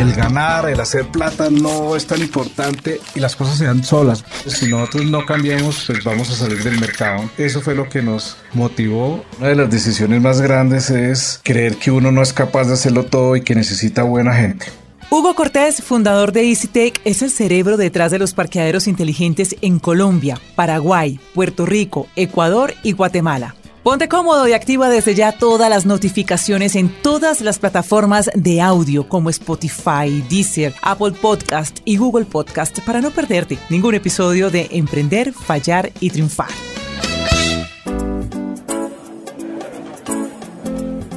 el ganar, el hacer plata no es tan importante y las cosas se dan solas. Si nosotros no cambiamos, pues vamos a salir del mercado. Eso fue lo que nos motivó. Una de las decisiones más grandes es creer que uno no es capaz de hacerlo todo y que necesita buena gente. Hugo Cortés, fundador de EasyTech, es el cerebro detrás de los parqueaderos inteligentes en Colombia, Paraguay, Puerto Rico, Ecuador y Guatemala. Ponte cómodo y activa desde ya todas las notificaciones en todas las plataformas de audio como Spotify, Deezer, Apple Podcast y Google Podcast para no perderte ningún episodio de Emprender, Fallar y Triunfar.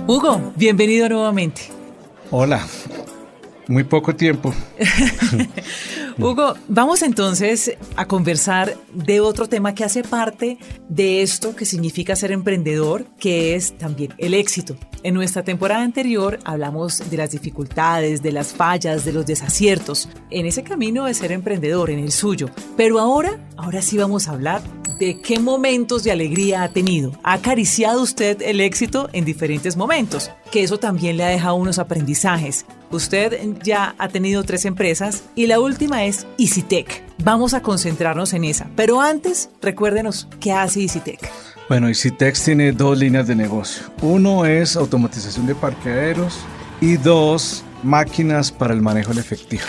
Hugo, bienvenido nuevamente. Hola, muy poco tiempo. Hugo, vamos entonces a conversar de otro tema que hace parte de esto que significa ser emprendedor, que es también el éxito. En nuestra temporada anterior hablamos de las dificultades, de las fallas, de los desaciertos, en ese camino de ser emprendedor, en el suyo. Pero ahora, ahora sí vamos a hablar de qué momentos de alegría ha tenido. ¿Ha acariciado usted el éxito en diferentes momentos? Que eso también le ha dejado unos aprendizajes. Usted ya ha tenido tres empresas y la última es EasyTech. Vamos a concentrarnos en esa. Pero antes, recuérdenos qué hace EasyTech. Bueno, EasyTech tiene dos líneas de negocio. Uno es automatización de parqueaderos y dos, máquinas para el manejo del efectivo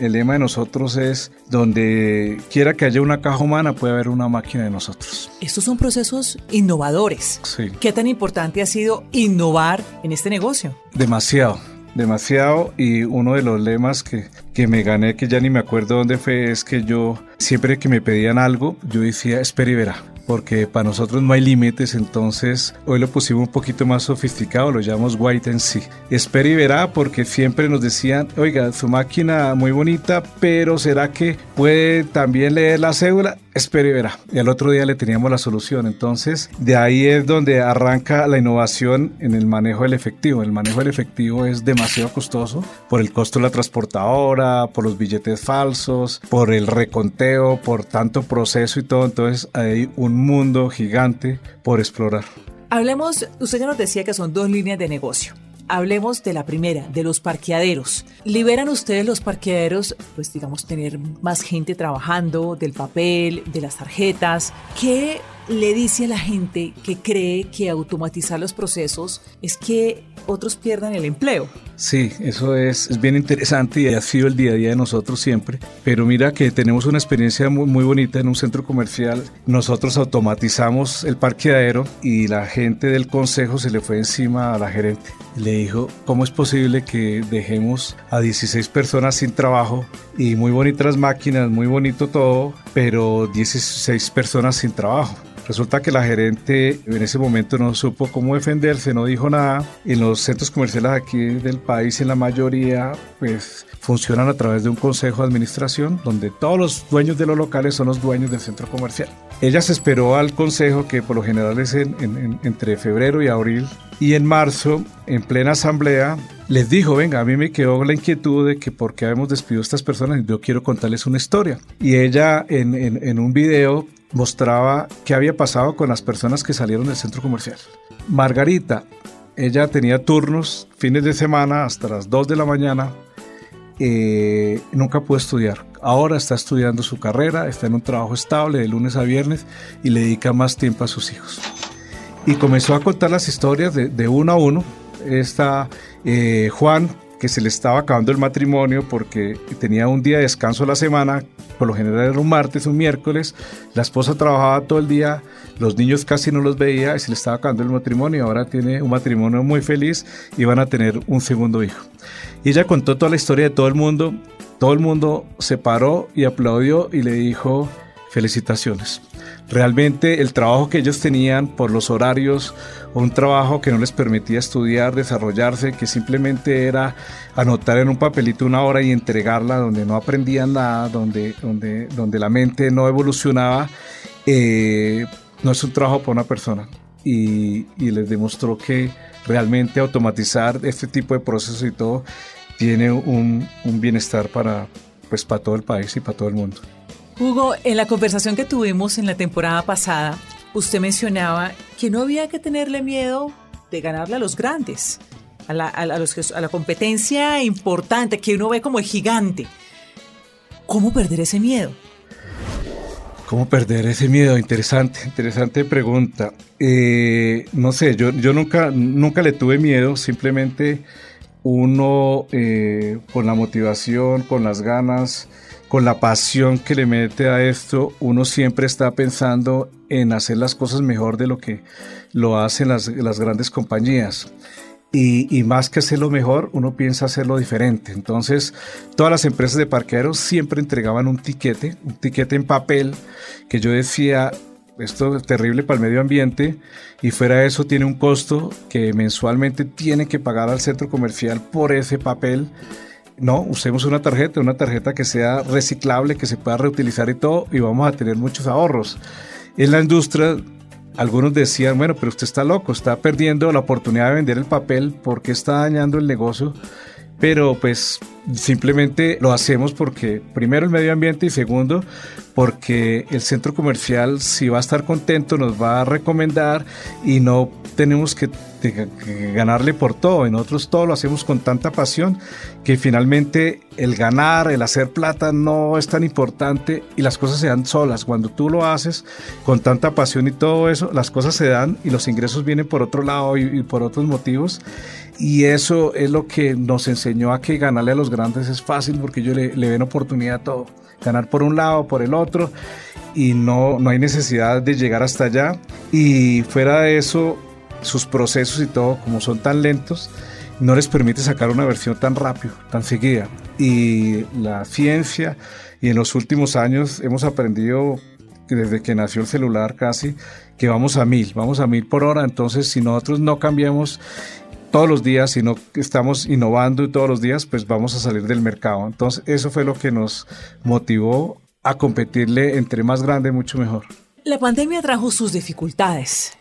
el lema de nosotros es donde quiera que haya una caja humana puede haber una máquina de nosotros. Estos son procesos innovadores. Sí. ¿Qué tan importante ha sido innovar en este negocio? Demasiado demasiado y uno de los lemas que, que, me gané, que ya ni me acuerdo dónde fue, es que yo siempre que me pedían algo, yo decía, espera y verá porque para nosotros no hay límites, entonces hoy lo pusimos un poquito más sofisticado, lo llamamos white and see. Espera y verá, porque siempre nos decían, oiga, su máquina muy bonita, pero ¿será que puede también leer la cédula? Espera y verá. Y al otro día le teníamos la solución. Entonces, de ahí es donde arranca la innovación en el manejo del efectivo. El manejo del efectivo es demasiado costoso por el costo de la transportadora, por los billetes falsos, por el reconteo, por tanto proceso y todo. Entonces, hay un mundo gigante por explorar. Hablemos, usted ya nos decía que son dos líneas de negocio. Hablemos de la primera, de los parqueaderos. ¿Liberan ustedes los parqueaderos, pues digamos, tener más gente trabajando, del papel, de las tarjetas? ¿Qué le dice a la gente que cree que automatizar los procesos es que otros pierdan el empleo. Sí, eso es, es, bien interesante y ha sido el día a día de nosotros siempre. Pero mira que tenemos una experiencia muy, muy bonita en un centro comercial. Nosotros automatizamos el parqueadero y la gente del consejo se le fue encima a la gerente. Le dijo, ¿cómo es posible que dejemos a 16 personas sin trabajo y muy bonitas máquinas, muy bonito todo, pero 16 personas sin trabajo? Resulta que la gerente en ese momento no supo cómo defenderse, no dijo nada. En los centros comerciales aquí del país, en la mayoría, pues funcionan a través de un consejo de administración donde todos los dueños de los locales son los dueños del centro comercial. Ella se esperó al consejo, que por lo general es entre febrero y abril, y en marzo, en plena asamblea, les dijo, venga, a mí me quedó la inquietud de que por qué habíamos despedido a estas personas y yo quiero contarles una historia. Y ella en, en un video mostraba qué había pasado con las personas que salieron del centro comercial. Margarita, ella tenía turnos fines de semana hasta las 2 de la mañana, eh, nunca pudo estudiar. Ahora está estudiando su carrera, está en un trabajo estable de lunes a viernes y le dedica más tiempo a sus hijos. Y comenzó a contar las historias de, uno a uno. Está eh, Juan, que se le estaba acabando el matrimonio porque tenía un día de descanso a la semana, por lo general era un martes, un miércoles, la esposa trabajaba todo el día, los niños casi no los veía y se le estaba acabando el matrimonio, ahora tiene un matrimonio muy feliz y van a tener un segundo hijo. Ella contó toda la historia de todo el mundo, todo el mundo se paró y aplaudió y le dijo felicitaciones. Realmente el trabajo que ellos tenían por los horarios, un trabajo que no les permitía estudiar, desarrollarse, que simplemente era anotar en un papelito una hora y entregarla, donde no aprendían nada, donde, donde, donde la mente no evolucionaba, eh, no es un trabajo para una persona. Y, les demostró que realmente automatizar este tipo de procesos y todo tiene un, un bienestar para, pues, para todo el país y para todo el mundo. Hugo, en la conversación que tuvimos en la temporada pasada, usted mencionaba que no había que tenerle miedo de ganarle a los grandes. a la, a, la competencia importante que uno ve como el gigante. ¿Cómo perder ese miedo? ¿Cómo perder ese miedo? Interesante, interesante pregunta. Eh, no sé, yo, yo nunca, nunca le tuve miedo, simplemente uno eh, con la motivación, con las ganas, con la pasión que le mete a esto, uno siempre está pensando en hacer las cosas mejor de lo que lo hacen las, grandes compañías. Y, más que hacerlo mejor, uno piensa hacerlo diferente. Entonces, todas las empresas de parqueaderos siempre entregaban un tiquete, un tiquete en papel, que yo decía, esto es terrible para el medio ambiente, y fuera de eso tiene un costo que mensualmente tiene que pagar al centro comercial por ese papel. No, usemos una tarjeta, una tarjeta que sea reciclable, que se pueda reutilizar y todo, y vamos a tener muchos ahorros. En la industria algunos decían, bueno, pero usted está loco, está perdiendo la oportunidad de vender el papel porque está dañando el negocio. Pero pues simplemente lo hacemos porque primero el medio ambiente y segundo porque el centro comercial si va a estar contento nos va a recomendar y no tenemos que, ganarle por todo. Y nosotros todo lo hacemos con tanta pasión que finalmente el ganar, el hacer plata no es tan importante y las cosas se dan solas. Cuando tú lo haces con tanta pasión y todo eso, las cosas se dan y los ingresos vienen por otro lado y, por otros motivos. Y eso es lo que nos enseñó a que ganarle a los grandes es fácil porque ellos le, le ven oportunidad a todo. Ganar por un lado, por el otro y no, no hay necesidad de llegar hasta allá. Y fuera de eso, sus procesos y todo, como son tan lentos, no les permite sacar una versión tan rápido, tan seguida. Y la ciencia, y en los últimos años hemos aprendido, desde que nació el celular casi, que vamos a mil, vamos a mil por hora. Entonces, si nosotros no cambiamos todos los días, si no estamos innovando todos los días, pues vamos a salir del mercado. Entonces, eso fue lo que nos motivó a competirle entre más grande, mucho mejor. La pandemia trajo sus dificultades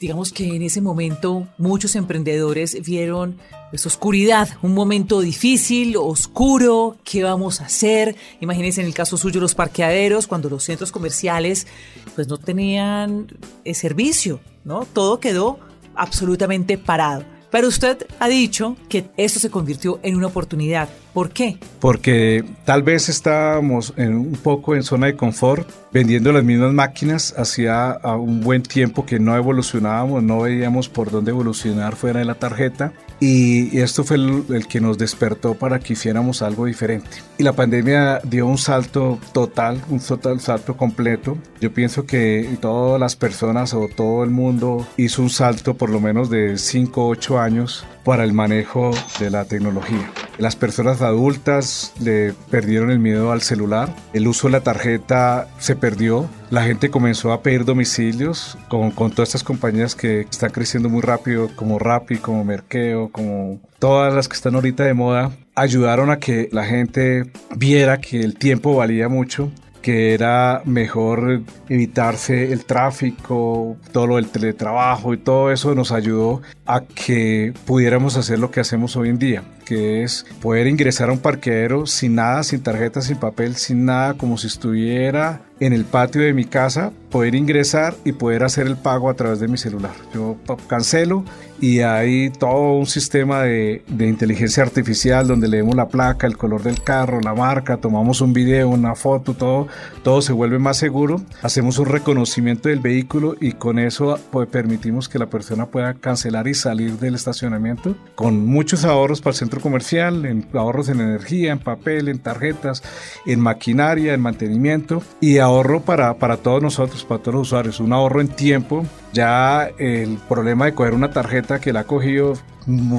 digamos que en ese momento muchos emprendedores vieron pues, oscuridad, un momento difícil, oscuro, ¿qué vamos a hacer? Imagínense en el caso suyo los parqueaderos, cuando los centros comerciales pues no tenían eh, servicio, ¿no? Todo quedó absolutamente parado. Pero usted ha dicho que esto se convirtió en una oportunidad. ¿Por qué? Porque tal vez estábamos en un poco en zona de confort, vendiendo las mismas máquinas hacía un buen tiempo que no evolucionábamos, no veíamos por dónde evolucionar fuera de la tarjeta y, esto fue el, que nos despertó para que hiciéramos algo diferente. Y la pandemia dio un salto total, un total salto completo. Yo pienso que todas las personas o todo el mundo hizo un salto por lo menos de 5 o 8 años para el manejo de la tecnología. Las personas adultas le perdieron el miedo al celular, el uso de la tarjeta se perdió, la gente comenzó a pedir domicilios con, todas estas compañías que están creciendo muy rápido, como Rappi, como Merkeo, como todas las que están ahorita de moda, ayudaron a que la gente viera que el tiempo valía mucho que era mejor evitarse el tráfico, todo lo del teletrabajo y todo eso nos ayudó a que pudiéramos hacer lo que hacemos hoy en día, que es poder ingresar a un parqueadero sin nada, sin tarjeta, sin papel, sin nada, como si estuviera en el patio de mi casa, poder ingresar y poder hacer el pago a través de mi celular. Yo cancelo y hay todo un sistema de, de, inteligencia artificial donde leemos la placa, el color del carro, la marca, tomamos un video, una foto, todo, todo se vuelve más seguro. Hacemos un reconocimiento del vehículo y con eso pues, permitimos que la persona pueda cancelar y salir del estacionamiento con muchos ahorros para el centro comercial, en ahorros en energía, en papel, en tarjetas, en maquinaria, en mantenimiento y ahorro para, para todos nosotros, para todos los usuarios, un ahorro en tiempo. Ya el problema de coger una tarjeta que la ha cogido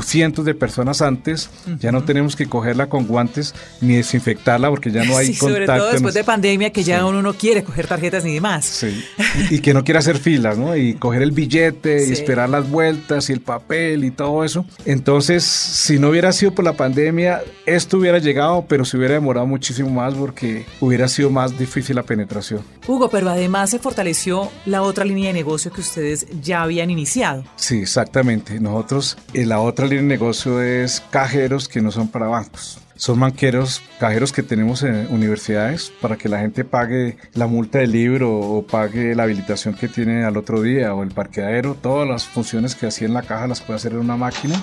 cientos de personas antes, ya no tenemos que cogerla con guantes ni desinfectarla porque ya no hay sí, contacto. Sobre todo después de pandemia que ya uno no quiere coger tarjetas ni demás. Sí. Y, que no quiere hacer filas, ¿no? Y coger el billete y esperar las vueltas y el papel y todo eso. Entonces, si no hubiera sido por la pandemia, esto hubiera llegado, pero se hubiera demorado muchísimo más porque hubiera sido más difícil la penetración. Hugo, pero además se fortaleció la otra línea de negocio que ustedes ya habían iniciado. Sí, exactamente. Nosotros, el la otra línea de negocio es cajeros que no son para bancos. Son banqueros, cajeros que tenemos en universidades para que la gente pague la multa del libro o pague la habilitación que tiene al otro día o el parqueadero. Todas las funciones que hacía en la caja las puede hacer en una máquina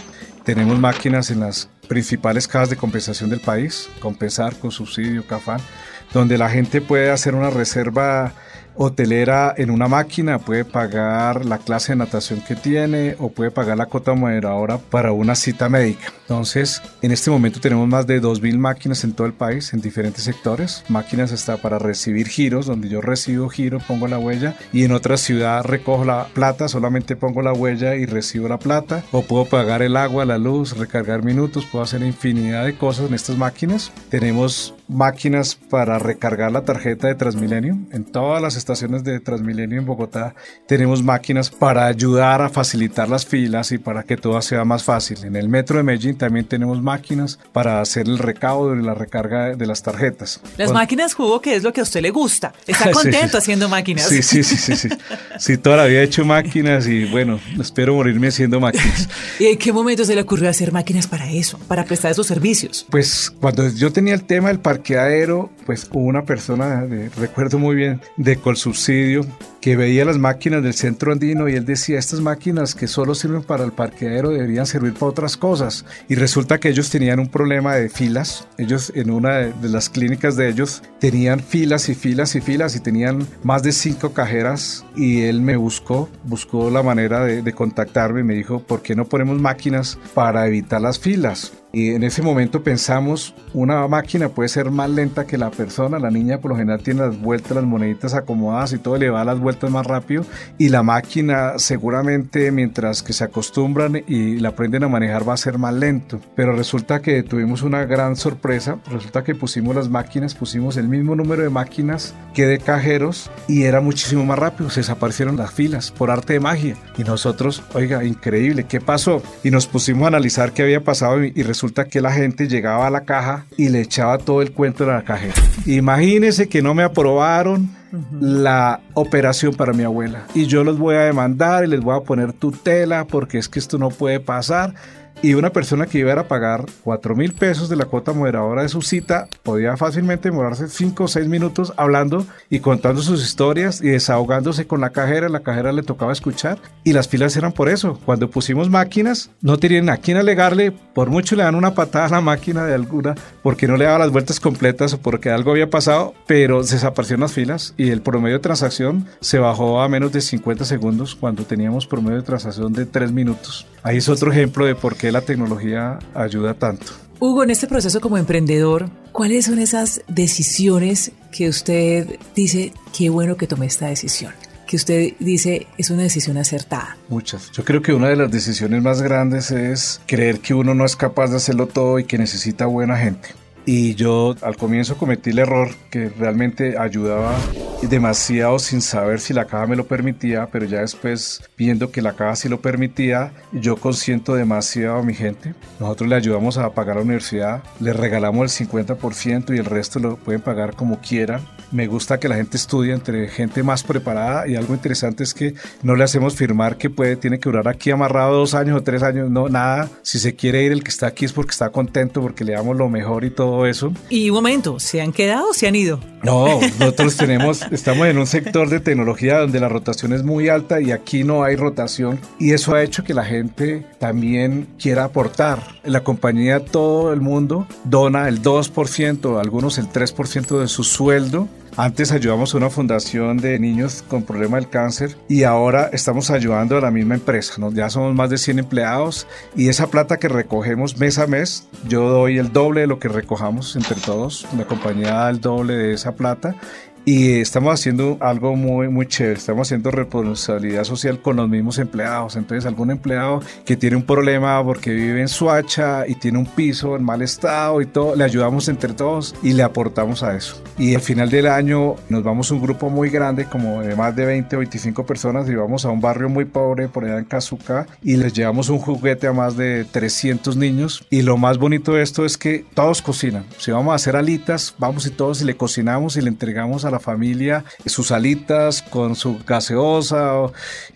Tenemos máquinas en las principales cajas de compensación del país, Compensar, con subsidio, Cafán, donde la gente puede hacer una reserva hotelera en una máquina puede pagar la clase de natación que tiene o puede pagar la cuota moderadora para una cita médica. Entonces, en este momento tenemos más de 2.000 máquinas en todo el país, en diferentes sectores. Máquinas hasta para recibir giros, donde yo recibo giro, pongo la huella y en otra ciudad recojo la plata, solamente pongo la huella y recibo la plata. O puedo pagar el agua, la luz, recargar minutos, puedo hacer infinidad de cosas en estas máquinas. Tenemos máquinas para recargar la tarjeta de Transmilenio en todas las estaciones de Transmilenio en Bogotá tenemos máquinas para ayudar a facilitar las filas y para que todo sea más fácil. En el metro de Medellín también tenemos máquinas para hacer el recaudo y la recarga de las tarjetas. Las máquinas jugo, que es lo que a usted le gusta. Está contento haciendo máquinas. Sí, sí, sí, sí, sí. Sí, toda la vida he hecho máquinas y bueno, espero morirme haciendo máquinas. ¿Y en qué momento se le ocurrió hacer máquinas para eso, para prestar esos servicios? Pues cuando yo tenía el tema del parqueadero, pues hubo una persona, recuerdo muy bien, de Colsubsidio, que veía las máquinas del centro andino y él decía, estas máquinas que solo sirven para el parqueadero deberían servir para otras cosas. Y resulta que ellos tenían un problema de filas. Ellos en una de las clínicas de ellos tenían filas y filas y filas y tenían más de cinco cajeras y él me buscó, buscó la manera de, de contactarme y me dijo, ¿por qué no ponemos máquinas para evitar las filas? Y en ese momento pensamos, una máquina puede ser más lenta que la persona, la niña por lo general tiene las vueltas, las moneditas acomodadas y todo le va las vueltas más rápido y la máquina seguramente mientras que se acostumbran y la aprenden a manejar va a ser más lento. Pero resulta que tuvimos una gran sorpresa, resulta que pusimos las máquinas, pusimos el mismo número de máquinas que de cajeros y era muchísimo más rápido, se desaparecieron las filas por arte de magia y nosotros, oiga, increíble, ¿qué pasó? Y nos pusimos a analizar qué había pasado y, y resulta que la gente llegaba a la caja y le echaba todo el cuento de la cajera. Imagínense que no me aprobaron la operación para mi abuela. Y yo los voy a demandar y les voy a poner tutela porque es que esto no puede pasar y una persona que iba a pagar 4 mil pesos de la cuota moderadora de su cita podía fácilmente demorarse 5 o 6 minutos hablando y contando sus historias y desahogándose con la cajera. La cajera le tocaba escuchar y las filas eran por eso. Cuando pusimos máquinas, no tenían a quién alegarle, por mucho le dan una patada a la máquina de alguna porque no le daba las vueltas completas o porque algo había pasado, pero desaparecieron las filas y el promedio de transacción se bajó a menos de 50 segundos cuando teníamos promedio de transacción de 3 minutos. Ahí es otro ejemplo de por qué la tecnología ayuda tanto. Hugo, en este proceso como emprendedor, ¿cuáles son esas decisiones que usted dice, qué bueno que tomé esta decisión? que usted dice es una decisión acertada? Muchas. Yo creo que una de las decisiones más grandes es creer que uno no es capaz de hacerlo todo y que necesita buena gente. Y yo al comienzo cometí el error que realmente ayudaba demasiado sin saber si la caja me lo permitía, pero ya después viendo que la caja sí lo permitía, yo consiento demasiado a mi gente. Nosotros le ayudamos a pagar la universidad, le regalamos el 50% y el resto lo pueden pagar como quieran. Me gusta que la gente estudie entre gente más preparada y algo interesante es que no le hacemos firmar que puede, tiene que durar aquí amarrado dos años o tres años, no, nada. Si se quiere ir, el que está aquí es porque está contento, porque le damos lo mejor y todo eso. Y un momento, ¿se han quedado o se han ido? No, nosotros tenemos, estamos en un sector de tecnología donde la rotación es muy alta y aquí no hay rotación y eso ha hecho que la gente también quiera aportar. La compañía, todo el mundo dona el 2%, algunos el 3% de su sueldo antes ayudamos a una fundación de niños con problema del cáncer y ahora estamos ayudando a la misma empresa. Ya somos más de 100 empleados y esa plata que recogemos mes a mes, yo doy el doble de lo que recojamos entre todos. La compañía da el doble de esa plata y estamos haciendo algo muy, muy chévere. Estamos haciendo responsabilidad social con los mismos empleados. Entonces, algún empleado que tiene un problema porque vive en Suacha y tiene un piso en mal estado y todo, le ayudamos entre todos y le aportamos a eso. Y al final del año nos vamos un grupo muy grande, como de más de 20 o 25 personas, y vamos a un barrio muy pobre por allá en Cazuca y les llevamos un juguete a más de 300 niños. Y lo más bonito de esto es que todos cocinan. Si vamos a hacer alitas, vamos y todos y le cocinamos y le entregamos a la familia sus alitas con su gaseosa,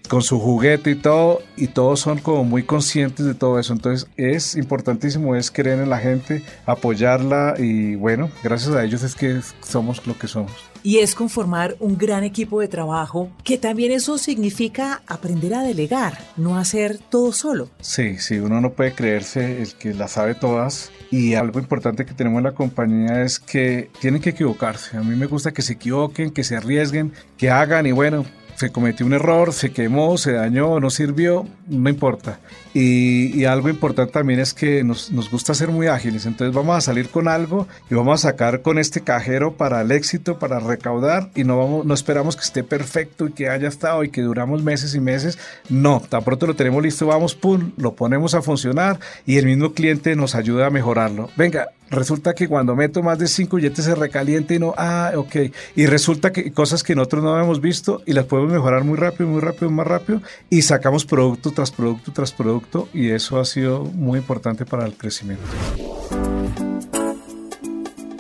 con su juguete y todo, y todos son como muy conscientes de todo eso. Entonces es importantísimo, es creer en la gente, apoyarla y bueno, gracias a ellos es que somos lo que somos. Y es conformar un gran equipo de trabajo, que también eso significa aprender a delegar, no hacer todo solo. Sí, sí, uno no puede creerse el que la sabe todas y algo importante que tenemos en la compañía es que tienen que equivocarse. A mí me gusta que se equivoquen, que se arriesguen, que hagan y bueno, se cometió un error, se quemó, se dañó, no sirvió, no importa. Y, algo importante también es que nos, nos, gusta ser muy ágiles, entonces vamos a salir con algo y vamos a sacar con este cajero para el éxito, para recaudar y no, vamos, no esperamos que esté perfecto y que haya estado y que duramos meses y meses. No, tan pronto lo tenemos listo, vamos, pum, lo ponemos a funcionar y el mismo cliente nos ayuda a mejorarlo. Venga, resulta que cuando meto más de cinco billetes se recalienta y no, ah, ok. Y resulta que cosas que nosotros no habíamos visto y las podemos mejorar muy rápido, muy rápido, más rápido y sacamos producto tras producto tras producto y eso ha sido muy importante para el crecimiento.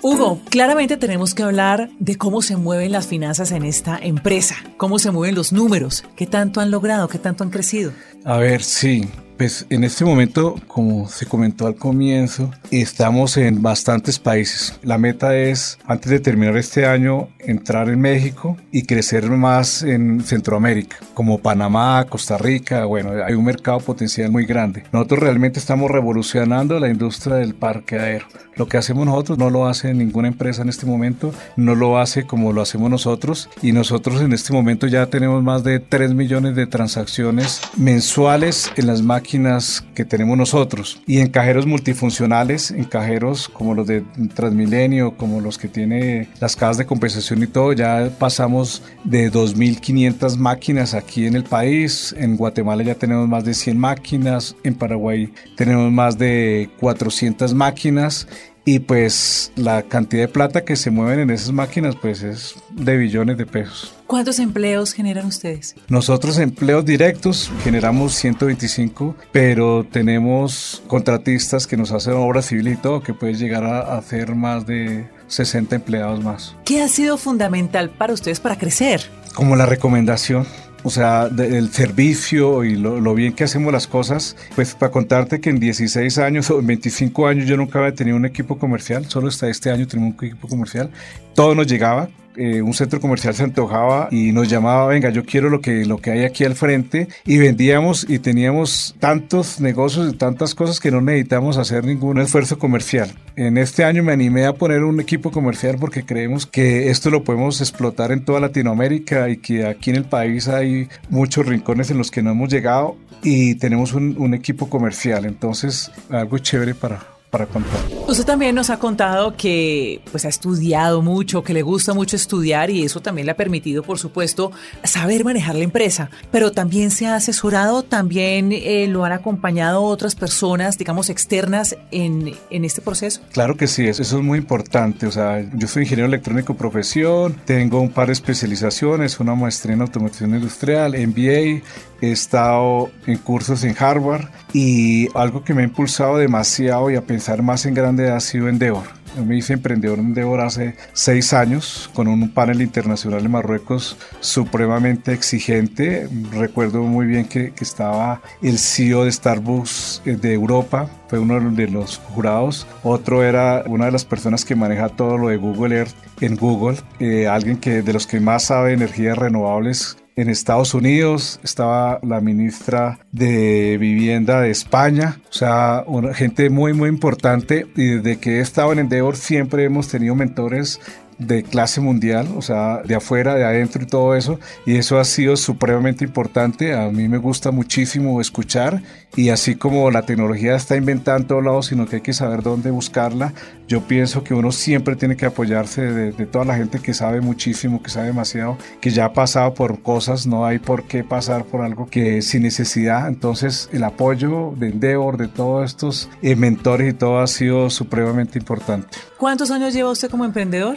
Hugo, claramente tenemos que hablar de cómo se mueven las finanzas en esta empresa, cómo se mueven los números, qué tanto han logrado, qué tanto han crecido. A ver, sí, pues en este momento, como se comentó al comienzo, estamos en bastantes países. La meta es, antes de terminar este año, entrar en México y crecer más en Centroamérica, como Panamá, Costa Rica. Bueno, hay un mercado potencial muy grande. Nosotros realmente estamos revolucionando la industria del parqueadero. Lo que hacemos nosotros no lo hace ninguna empresa en este momento, no lo hace como lo hacemos nosotros y nosotros en este momento ya tenemos más de 3 millones de transacciones mensuales en las máquinas máquinas que tenemos nosotros. Y en cajeros multifuncionales, en cajeros como los de Transmilenio, como los que tiene las cajas de compensación y todo, ya pasamos de 2.500 máquinas aquí en el país, en Guatemala ya tenemos más de 100 máquinas, en Paraguay tenemos más de 400 máquinas y pues la cantidad de plata que se mueven en esas máquinas pues es de billones de pesos. ¿Cuántos empleos generan ustedes? Nosotros empleos directos generamos 125, pero tenemos contratistas que nos hacen obra civil y todo, que puede llegar a hacer más de 60 empleados más. ¿Qué ha sido fundamental para ustedes para crecer? Como la recomendación o sea, del servicio y lo, bien que hacemos las cosas, pues para contarte que en 16 años o 25 años yo nunca había tenido un equipo comercial, solo hasta este año tenemos un equipo comercial, todo nos llegaba, eh, un centro comercial se antojaba y nos llamaba, venga, yo quiero lo que, lo que hay aquí al frente y vendíamos y teníamos tantos negocios y tantas cosas que no necesitamos hacer ningún esfuerzo comercial. En este año me animé a poner un equipo comercial porque creemos que esto lo podemos explotar en toda Latinoamérica y que aquí en el país hay muchos rincones en los que no hemos llegado y tenemos un, un equipo comercial. Entonces, algo chévere para, para contar. Usted también nos ha contado que pues ha estudiado mucho, que le gusta mucho estudiar y eso también le ha permitido, por supuesto, saber manejar la empresa, pero también se ha asesorado, también eh, lo han acompañado otras personas, digamos, externas en, en este proceso. Claro que sí, eso, eso es muy importante. O sea, yo soy ingeniero electrónico profesión, tengo un par de especializaciones, una maestría en automatización industrial, MBA, he estado en cursos en Harvard y algo que me ha impulsado demasiado y a pensar más en grande ha sido Endeavor. Yo me hice emprendedor en Endeavor hace seis años con un panel internacional en Marruecos supremamente exigente. Recuerdo muy bien que, estaba el CEO de Starbucks eh, de Europa, fue uno de los jurados. Otro era una de las personas que maneja todo lo de Google Earth en Google, eh, alguien que de los que más sabe energías renovables en Estados Unidos, estaba la ministra de Vivienda de España, o sea, una gente muy, muy importante. Y desde que he estado en Endeavor siempre hemos tenido mentores de clase mundial, o sea, de afuera, de adentro y todo eso, y eso ha sido supremamente importante. A mí me gusta muchísimo escuchar y así como la tecnología está inventada en todos lados, sino que hay que saber dónde buscarla, yo pienso que uno siempre tiene que apoyarse de, toda la gente que sabe muchísimo, que sabe demasiado, que ya ha pasado por cosas, no hay por qué pasar por algo que sin necesidad. Entonces, el apoyo de Endeavor, de todos estos eh, mentores y todo ha sido supremamente importante. ¿Cuántos años lleva usted como emprendedor?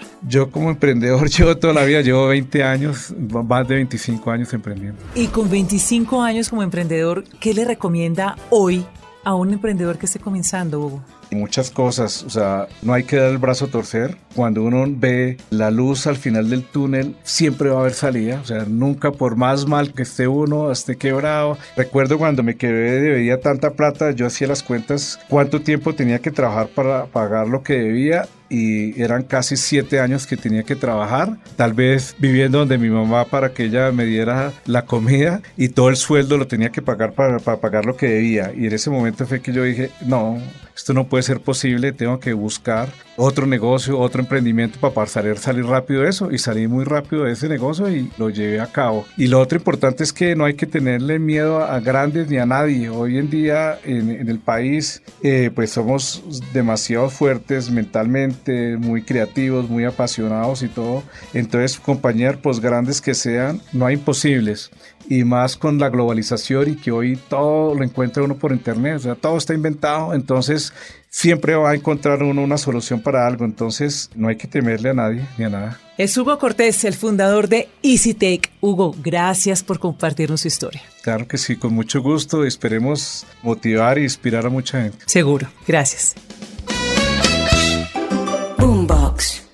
Como emprendedor llevo toda la vida, llevo 20 años, más de 25 años emprendiendo. Y con 25 años como emprendedor, ¿qué le recomienda hoy a un emprendedor que esté comenzando, Hugo? Muchas cosas, o sea, no hay que dar el brazo a torcer. Cuando uno ve la luz al final del túnel, siempre va a haber salida, o sea, nunca por más mal que esté uno, esté quebrado. Recuerdo cuando me quedé debía tanta plata, yo hacía las cuentas, cuánto tiempo tenía que trabajar para pagar lo que debía y eran casi siete años que tenía que trabajar, tal vez viviendo donde mi mamá para que ella me diera la comida y todo el sueldo lo tenía que pagar para, para pagar lo que debía. Y en ese momento fue que yo dije, no, esto no puede ser posible, tengo que buscar otro negocio, otro emprendimiento para salir, salir rápido de eso y salí muy rápido de ese negocio y lo llevé a cabo. Y lo otro importante es que no hay que tenerle miedo a grandes ni a nadie. Hoy en día en, el país eh, pues somos demasiado fuertes mentalmente, muy creativos, muy apasionados y todo. Entonces compañías pues grandes que sean, no hay imposibles y más con la globalización y que hoy todo lo encuentra uno por internet, o sea, todo está inventado, entonces siempre va a encontrar uno una solución para algo, entonces no hay que temerle a nadie ni a nada. Es Hugo Cortés, el fundador de EasyTake. Hugo, gracias por compartirnos su historia. Claro que sí, con mucho gusto, esperemos motivar e inspirar a mucha gente. Seguro, gracias. Boombox.